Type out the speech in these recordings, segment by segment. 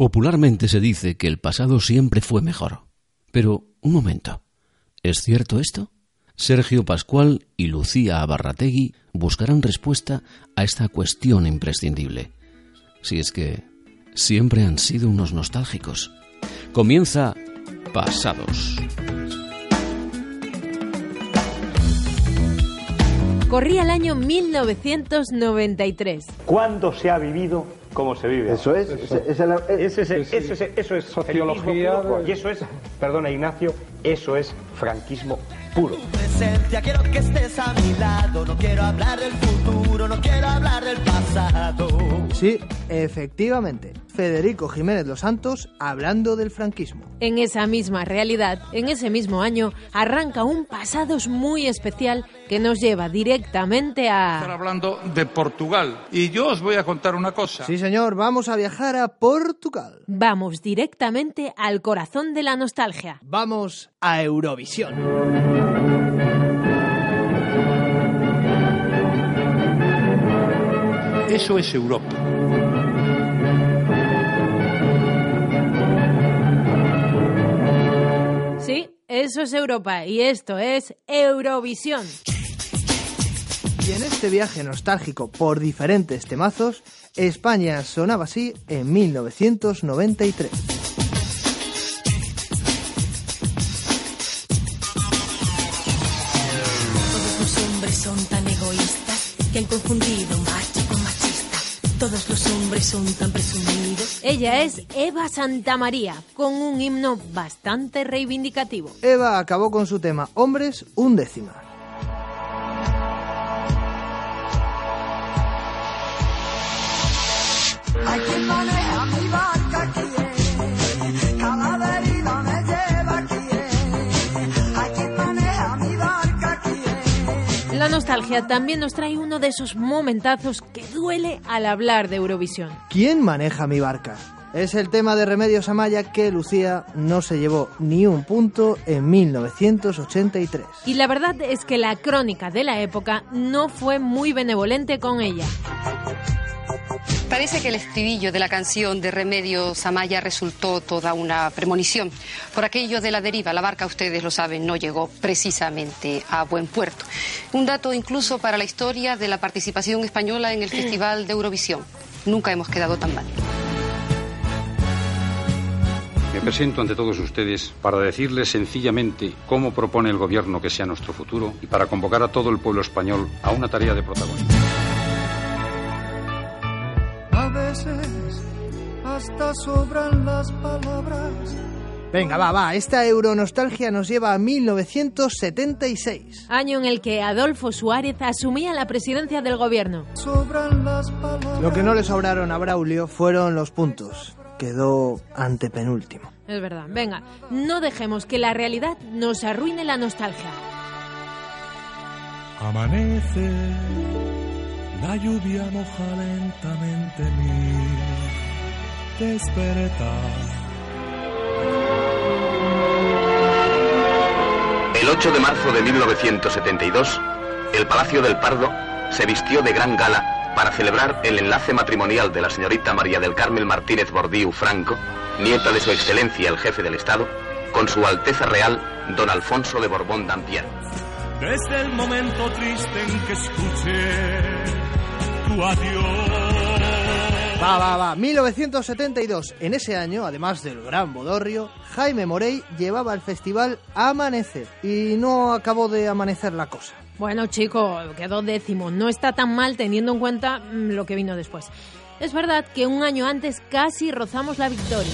Popularmente se dice que el pasado siempre fue mejor. Pero, un momento, ¿es cierto esto? Sergio Pascual y Lucía Abarrategui buscarán respuesta a esta cuestión imprescindible. Si es que siempre han sido unos nostálgicos. Comienza Pasados. Corría el año 1993. ¿Cuándo se ha vivido como se vive? Eso es, ese- ese es el- Eso es, eso es, eso es Sociología puro. Y eso es, perdona Ignacio, eso es franquismo puro. presencia, quiero que estés a mi lado. No quiero hablar del futuro, no quiero hablar del pasado. Sí, efectivamente. Federico Jiménez Los Santos hablando del franquismo. En esa misma realidad, en ese mismo año, arranca un pasados muy especial que nos lleva directamente Estar a... hablando de Portugal. Y yo os voy a contar una cosa. Sí, señor, vamos a viajar a Portugal. Vamos directamente al corazón de la nostalgia. Vamos a Eurovisión. Eso es Europa. Sí, eso es Europa y esto es Eurovisión. Y en este viaje nostálgico por diferentes temazos, España sonaba así en 1993. Todos los hombres son tan egoístas que han confundido machista. Todos los hombres son tan presumidos. Ella es Eva Santamaría, con un himno bastante reivindicativo. Eva acabó con su tema Hombres un décima. Hay quien maneja mi barca cada deriva me lleva. Hay quien maneja mi barca quién. La nostalgia también nos trae uno de esos momentazos que duele al hablar de Eurovisión. ¿Quién maneja mi barca? Es el tema de Remedios Amaya que Lucía no se llevó ni un punto en 1983. Y la verdad es que la crónica de la época no fue muy benevolente con ella. Parece que el estribillo de la canción de Remedios Amaya resultó toda una premonición. Por aquello de la deriva, la barca, ustedes lo saben, no llegó precisamente a buen puerto. Un dato incluso para la historia de la participación española en el Festival de Eurovisión. Nunca hemos quedado tan mal. Me presento ante todos ustedes para decirles sencillamente cómo propone el gobierno que sea nuestro futuro y para convocar a todo el pueblo español a una tarea de protagonismo. Hasta sobran las palabras. Venga, va, va, esta euronostalgia nos lleva a 1976. Año en el que Adolfo Suárez asumía la presidencia del gobierno. Sobran las palabras. Lo que no le sobraron a Braulio fueron los puntos. Quedó antepenúltimo. Es verdad. Venga, no dejemos que la realidad nos arruine la nostalgia. Amanece, la lluvia moja lentamente mi despertar. El 8 de marzo de 1972, el Palacio del Pardo se vistió de gran gala para celebrar el enlace matrimonial de la señorita María del Carmen Martínez Bordiú Franco, nieta de su excelencia el jefe del Estado, con su Alteza Real, don Alfonso de Borbón Dampier. Desde el momento triste en que escuché tu adiós. Va, va, va. 1972. En ese año, además del gran bodorrio, Jaime Morey llevaba el festival Amanecer. Y no acabó de amanecer la cosa. Bueno, chico, quedó décimo. No está tan mal teniendo en cuenta mm, lo que vino después. Es verdad que un año antes casi rozamos la victoria.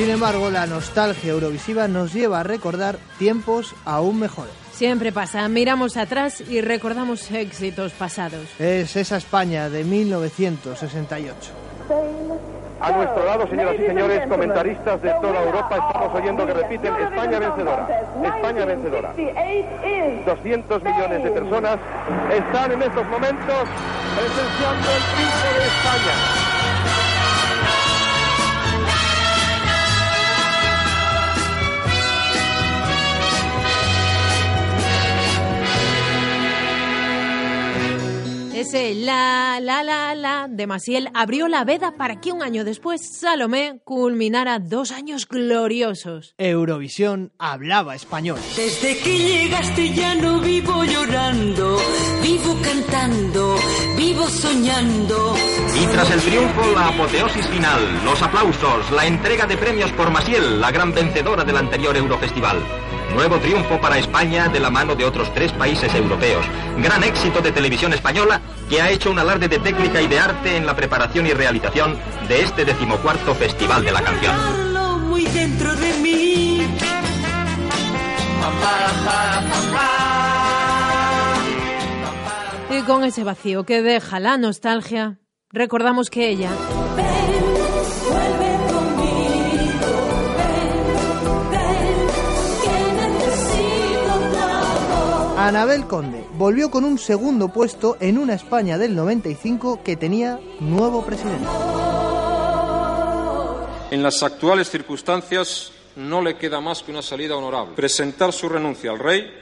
Sin embargo, la nostalgia eurovisiva nos lleva a recordar tiempos aún mejores. Siempre pasa, miramos atrás y recordamos éxitos pasados. Es esa España de 1968. A nuestro lado, señoras y señores, comentaristas de toda Europa, estamos oyendo que repiten España vencedora. España vencedora. 200 millones de personas están en estos momentos presenciando el triunfo de España. Ese la, la, la, la de Maciel abrió la veda para que un año después Salomé culminara dos años gloriosos. Eurovisión hablaba español. Desde que llegaste ya no vivo llorando, vivo cantando, vivo soñando. Y tras el triunfo, la apoteosis final, los aplausos, la entrega de premios por Maciel, la gran vencedora del anterior Eurofestival. Nuevo triunfo para España de la mano de otros tres países europeos. Gran éxito de televisión española que ha hecho un alarde de técnica y de arte en la preparación y realización de este decimocuarto Festival de la Canción. Muy dentro de mí. Y con ese vacío que deja la nostalgia, recordamos que ella Anabel Conde volvió con un segundo puesto en una España del 95 que tenía nuevo presidente. En las actuales circunstancias no le queda más que una salida honorable, presentar su renuncia al rey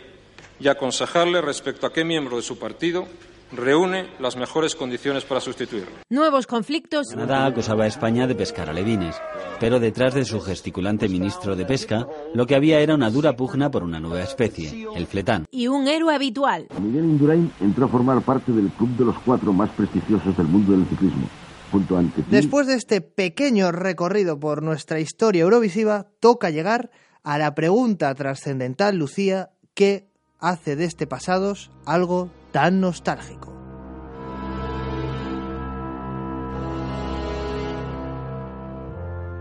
y aconsejarle respecto a qué miembro de su partido reúne las mejores condiciones para sustituirlo. nuevos conflictos Canadá acusaba a España de pescar alevines, pero detrás de su gesticulante ministro de Pesca, lo que había era una dura pugna por una nueva especie, el fletán. y un héroe habitual. Miguel Indurain entró a formar parte del club de los cuatro más prestigiosos del mundo del ciclismo, junto a. Después de este pequeño recorrido por nuestra historia eurovisiva, toca llegar a la pregunta trascendental, Lucía, ¿qué hace de este pasados algo tan nostálgico?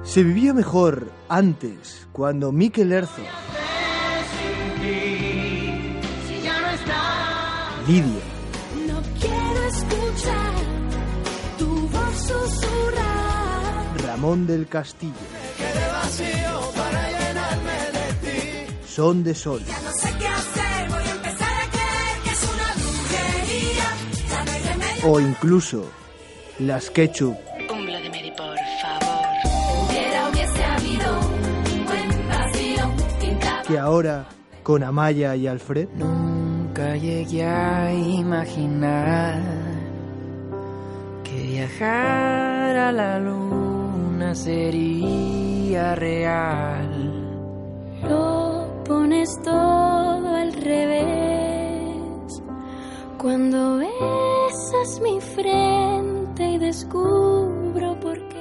Se vivía mejor antes, cuando Mikel Herzog, Lidia, No quiero escuchar tu voz susurrar. Ramón del Castillo, Son de Sol, No o incluso las Ketchup, que ahora, con Amaya y Alfred, Nunca llegué a imaginar que viajar a la luna sería real. Lo pones todo al revés. Cuando besas mi frente y descubro por qué.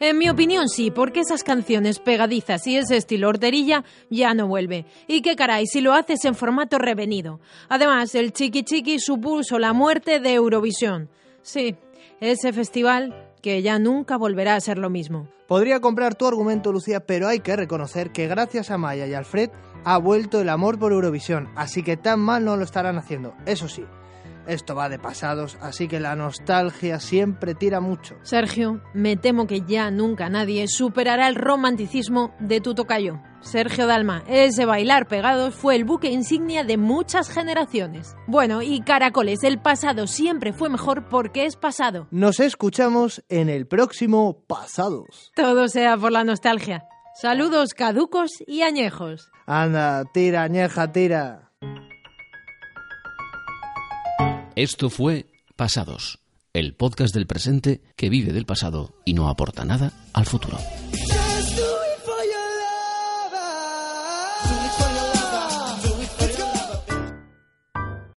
En mi opinión sí, porque esas canciones pegadizas y ese estilo horterilla ya no vuelve. Y qué caray, si lo haces en formato revenido. Además, el Chiqui Chiqui supuso la muerte de Eurovisión. Sí, ese festival que ya nunca volverá a ser lo mismo. Podría comprar tu argumento, Lucía, pero hay que reconocer que gracias a Maya y Alfred ha vuelto el amor por Eurovisión, así que tan mal no lo estarán haciendo. Eso sí, esto va de pasados, así que la nostalgia siempre tira mucho. Sergio, me temo que ya nunca nadie superará el romanticismo de tu tocayo. Sergio Dalma, ese bailar pegados fue el buque insignia de muchas generaciones. Bueno, y caracoles, el pasado siempre fue mejor porque es pasado. Nos escuchamos en el próximo Pasados. Todo sea por la nostalgia. Saludos caducos y añejos. Anda, tira, añeja, tira. Esto fue Pasados, el podcast del presente que vive del pasado y no aporta nada al futuro.